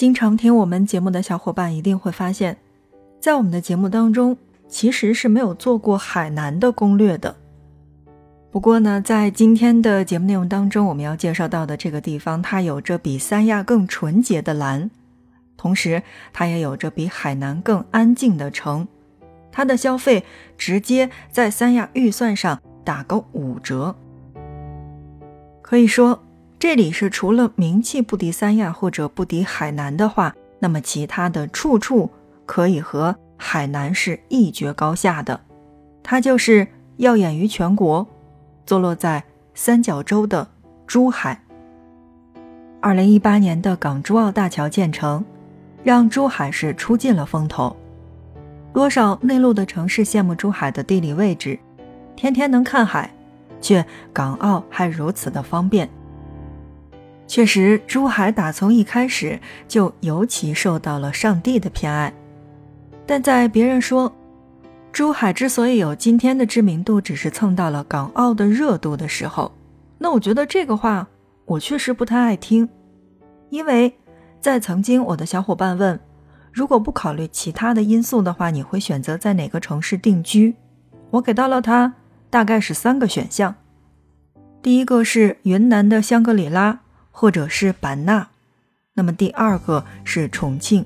经常听我们节目的小伙伴一定会发现，在我们的节目当中，其实是没有做过海南的攻略的。不过呢，在今天的节目内容当中，我们要介绍到的这个地方，它有着比三亚更纯洁的蓝，同时它也有着比海南更安静的城。它的消费直接在三亚预算上打个五折，可以说。这里是除了名气不敌三亚或者不敌海南的话，那么其他的处处可以和海南是一决高下的。它就是耀眼于全国，坐落在三角洲的珠海。二零一八年的港珠澳大桥建成，让珠海市出尽了风头。多少内陆的城市羡慕珠海的地理位置，天天能看海，却港澳还如此的方便。确实，珠海打从一开始就尤其受到了上帝的偏爱。但在别人说珠海之所以有今天的知名度，只是蹭到了港澳的热度的时候，那我觉得这个话我确实不太爱听。因为在曾经，我的小伙伴问，如果不考虑其他的因素的话，你会选择在哪个城市定居？我给到了他大概是三个选项。第一个是云南的香格里拉。或者是版纳，那么第二个是重庆，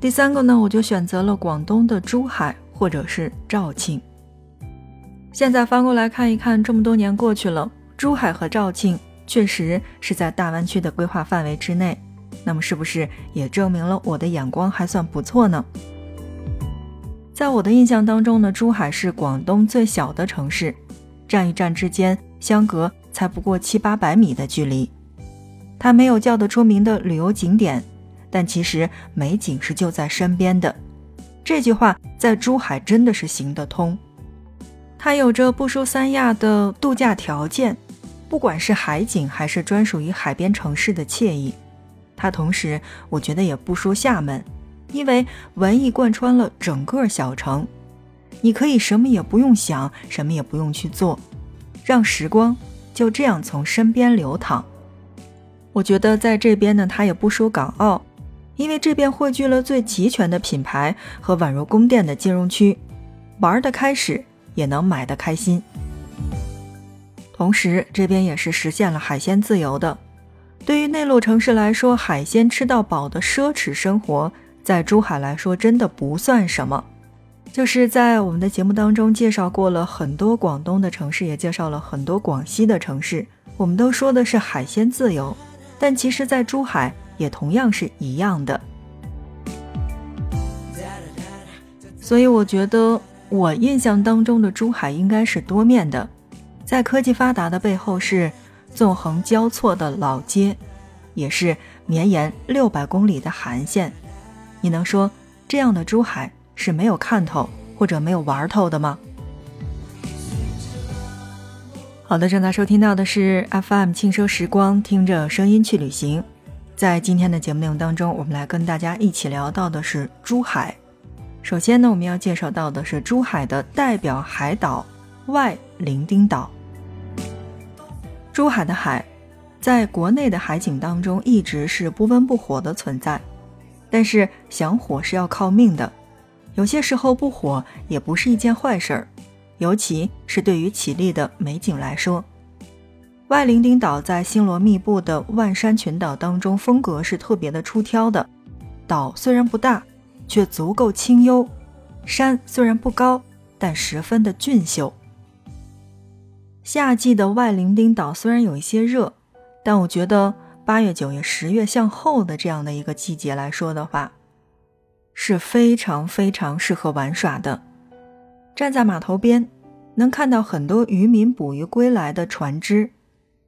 第三个呢，我就选择了广东的珠海或者是肇庆。现在翻过来看一看，这么多年过去了，珠海和肇庆确实是在大湾区的规划范围之内，那么是不是也证明了我的眼光还算不错呢？在我的印象当中呢，珠海是广东最小的城市，站与站之间相隔才不过七八百米的距离。它没有叫得出名的旅游景点，但其实美景是就在身边的。这句话在珠海真的是行得通。它有着不输三亚的度假条件，不管是海景还是专属于海边城市的惬意。它同时，我觉得也不输厦门，因为文艺贯穿了整个小城。你可以什么也不用想，什么也不用去做，让时光就这样从身边流淌。我觉得在这边呢，它也不输港澳，因为这边汇聚了最齐全的品牌和宛如宫殿的金融区，玩的开始也能买的开心。同时，这边也是实现了海鲜自由的。对于内陆城市来说，海鲜吃到饱的奢侈生活，在珠海来说真的不算什么。就是在我们的节目当中介绍过了很多广东的城市，也介绍了很多广西的城市，我们都说的是海鲜自由。但其实，在珠海也同样是一样的，所以我觉得我印象当中的珠海应该是多面的，在科技发达的背后是纵横交错的老街，也是绵延六百公里的韩线。你能说这样的珠海是没有看头或者没有玩头的吗？好的，正在收听到的是 FM 轻奢时光，听着声音去旅行。在今天的节目内容当中，我们来跟大家一起聊到的是珠海。首先呢，我们要介绍到的是珠海的代表海岛外伶仃岛。珠海的海，在国内的海景当中一直是不温不火的存在，但是想火是要靠命的，有些时候不火也不是一件坏事儿。尤其是对于绮丽的美景来说，外伶仃岛在星罗密布的万山群岛当中，风格是特别的出挑的。岛虽然不大，却足够清幽；山虽然不高，但十分的俊秀。夏季的外伶仃岛虽然有一些热，但我觉得八月、九月、十月向后的这样的一个季节来说的话，是非常非常适合玩耍的。站在码头边，能看到很多渔民捕鱼归来的船只，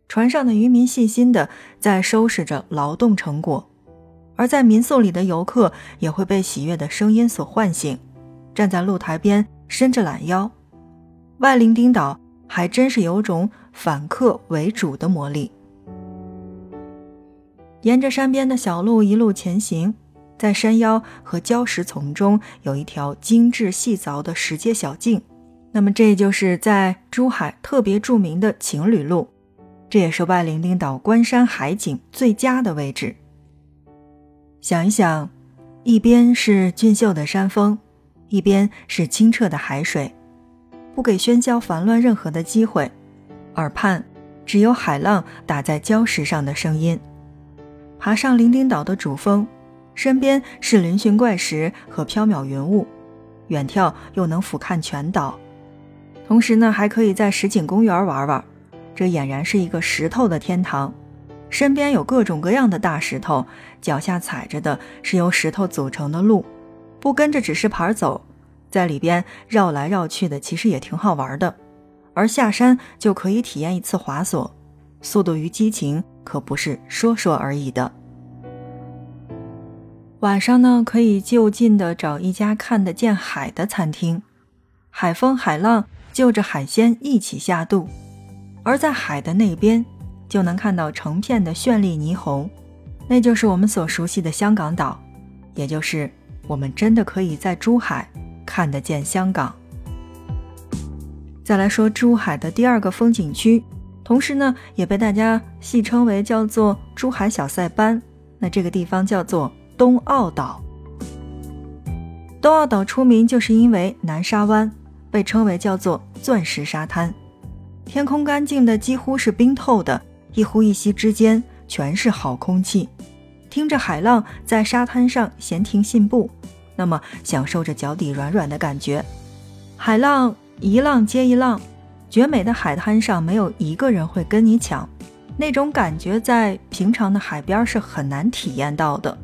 船上的渔民细心的在收拾着劳动成果，而在民宿里的游客也会被喜悦的声音所唤醒，站在露台边伸着懒腰。外伶仃岛还真是有种反客为主的魔力。沿着山边的小路一路前行。在山腰和礁石丛中有一条精致细凿的石阶小径，那么这就是在珠海特别著名的情侣路，这也是外伶仃岛观山海景最佳的位置。想一想，一边是俊秀的山峰，一边是清澈的海水，不给喧嚣烦乱任何的机会，耳畔只有海浪打在礁石上的声音。爬上伶仃岛的主峰，身边是嶙峋怪石和缥缈云雾，远眺又能俯瞰全岛。同时呢，还可以在石景公园玩玩，这俨然是一个石头的天堂。身边有各种各样的大石头，脚下踩着的是由石头组成的路，不跟着指示牌走，在里边绕来绕去的，其实也挺好玩的。而下山就可以体验一次滑索，速度与激情可不是说说而已的。晚上呢，可以就近的找一家看得见海的餐厅，海风海浪就着海鲜一起下肚，而在海的那边。就能看到成片的绚丽霓虹，那就是我们所熟悉的香港岛，也就是我们真的可以在珠海看得见香港。再来说珠海的第二个风景区，同时呢也被大家戏称为叫做珠海小塞班，那这个地方叫做东澳岛。东澳岛出名就是因为南沙湾，被称为叫做钻石沙滩，天空干净的几乎是冰透的。一呼一吸之间全是好空气，听着海浪在沙滩上闲庭信步，那么享受着脚底软软的感觉。海浪一浪接一浪，绝美的海滩上没有一个人会跟你抢，那种感觉在平常的海边是很难体验到的。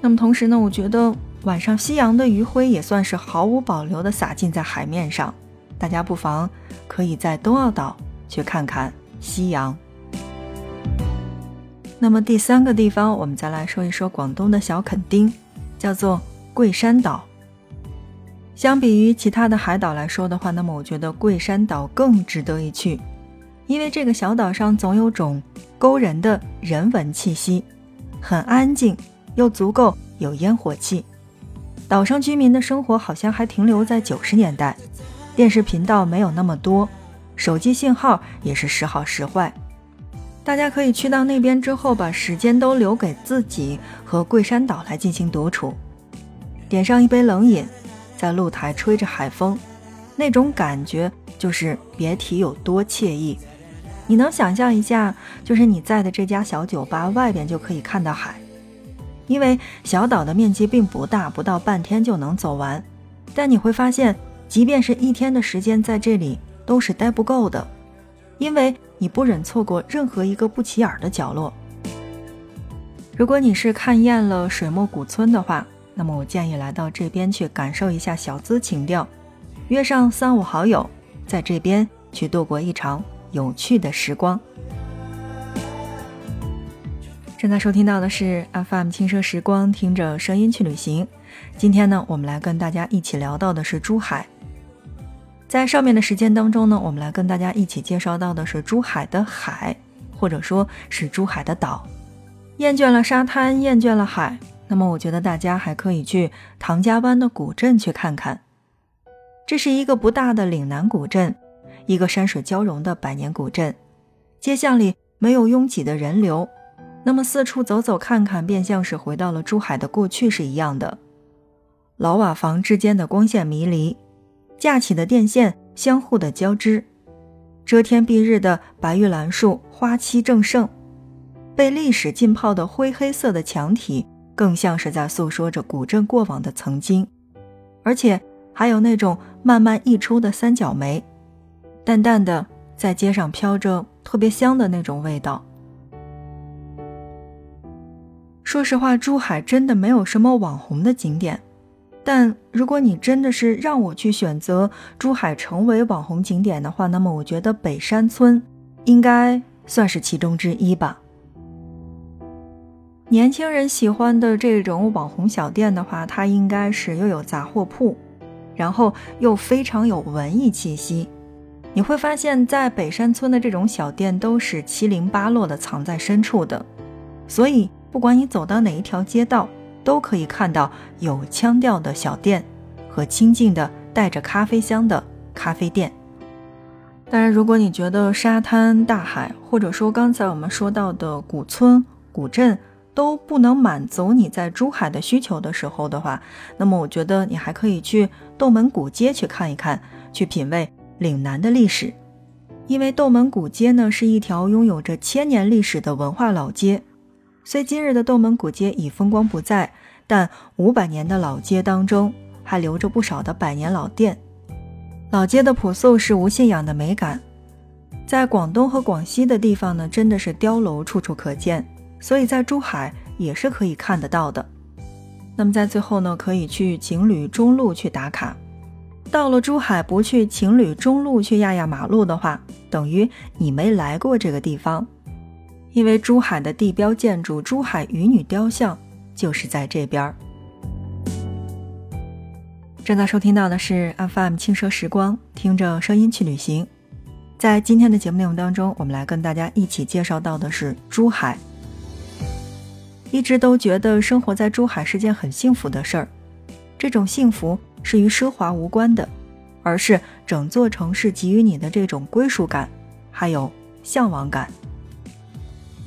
那么同时呢，我觉得晚上夕阳的余晖也算是毫无保留地洒进在海面上，大家不妨可以在东澳岛去看看夕阳。那么第三个地方，我们再来说一说广东的小垦丁，叫做桂山岛。相比于其他的海岛来说的话，那么我觉得桂山岛更值得一去，因为这个小岛上总有种勾人的人文气息，很安静又足够有烟火气。岛上居民的生活好像还停留在九十年代，电视频道没有那么多，手机信号也是时好时坏。大家可以去到那边之后，把时间都留给自己和桂山岛来进行独处，点上一杯冷饮，在露台吹着海风，那种感觉就是别提有多惬意。你能想象一下，就是你在的这家小酒吧外边就可以看到海，因为小岛的面积并不大，不到半天就能走完。但你会发现，即便是一天的时间在这里都是待不够的，因为。你不忍错过任何一个不起眼的角落。如果你是看厌了水墨古村的话，那么我建议来到这边去感受一下小资情调，约上三五好友，在这边去度过一场有趣的时光。正在收听到的是 FM 轻奢时光，听着声音去旅行。今天呢，我们来跟大家一起聊到的是珠海。在上面的时间当中呢，我们来跟大家一起介绍到的是珠海的海，或者说是珠海的岛。厌倦了沙滩，厌倦了海，那么我觉得大家还可以去唐家湾的古镇去看看。这是一个不大的岭南古镇，一个山水交融的百年古镇。街巷里没有拥挤的人流，那么四处走走看看，便像是回到了珠海的过去是一样的。老瓦房之间的光线迷离。架起的电线相互的交织，遮天蔽日的白玉兰树花期正盛，被历史浸泡的灰黑色的墙体更像是在诉说着古镇过往的曾经，而且还有那种慢慢溢出的三角梅，淡淡的在街上飘着特别香的那种味道。说实话，珠海真的没有什么网红的景点。但如果你真的是让我去选择珠海成为网红景点的话，那么我觉得北山村应该算是其中之一吧。年轻人喜欢的这种网红小店的话，它应该是又有杂货铺，然后又非常有文艺气息。你会发现在北山村的这种小店都是七零八落的藏在深处的，所以不管你走到哪一条街道。都可以看到有腔调的小店和清静的带着咖啡香的咖啡店。当然，如果你觉得沙滩、大海，或者说刚才我们说到的古村、古镇都不能满足你在珠海的需求的时候的话，那么我觉得你还可以去斗门古街去看一看，去品味岭南的历史。因为斗门古街呢是一条拥有着千年历史的文化老街，虽今日的斗门古街已风光不再，但五百年的老街当中还留着不少的百年老店。老街的朴素是无信仰的美感，在广东和广西的地方呢，真的是碉楼处处可见。所以在珠海也是可以看得到的。那么在最后呢，可以去情侣中路去打卡。到了珠海不去情侣中路去压压马路的话，等于你没来过这个地方。因为珠海的地标建筑珠海渔女雕像就是在这边儿。正在收听到的是 FM 轻奢时光，听着声音去旅行。在今天的节目内容当中，我们来跟大家一起介绍到的是珠海。一直都觉得生活在珠海是件很幸福的事儿，这种幸福是与奢华无关的，而是整座城市给予你的这种归属感，还有向往感。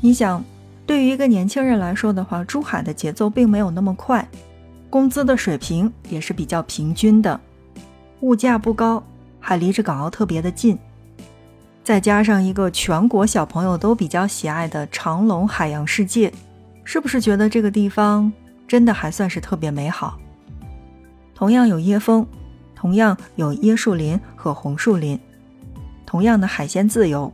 你想，对于一个年轻人来说的话，珠海的节奏并没有那么快，工资的水平也是比较平均的，物价不高，还离着港澳特别的近，再加上一个全国小朋友都比较喜爱的长隆海洋世界。是不是觉得这个地方真的还算是特别美好？同样有椰风，同样有椰树林和红树林，同样的海鲜自由。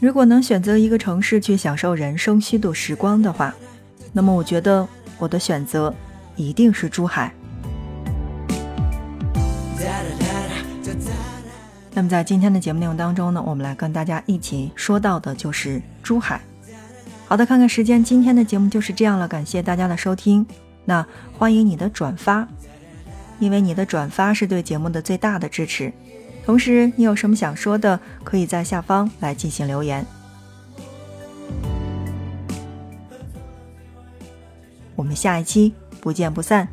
如果能选择一个城市去享受人生虚度时光的话，那么我觉得我的选择一定是珠海。那么在今天的节目内容当中呢，我们来跟大家一起说到的就是珠海。好的，看看时间，今天的节目就是这样了，感谢大家的收听。那欢迎你的转发，因为你的转发是对节目的最大的支持。同时，你有什么想说的，可以在下方来进行留言。我们下一期不见不散。